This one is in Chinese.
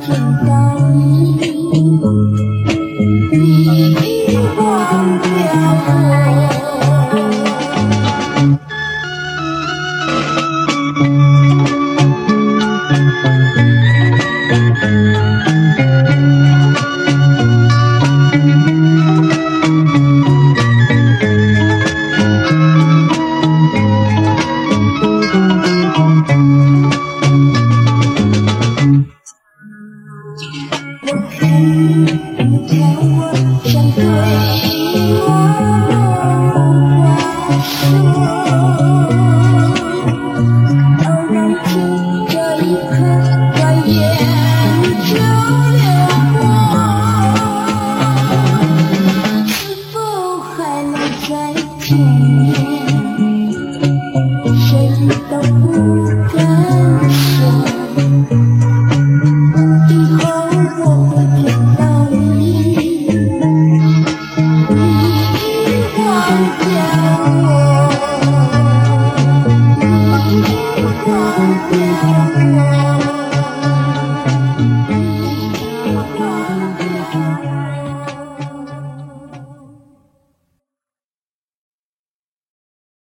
听到你，你已忘掉。对说，这一刻转眼就流过，是否还能再见面？谁都不敢说，以后我会变。Thank you.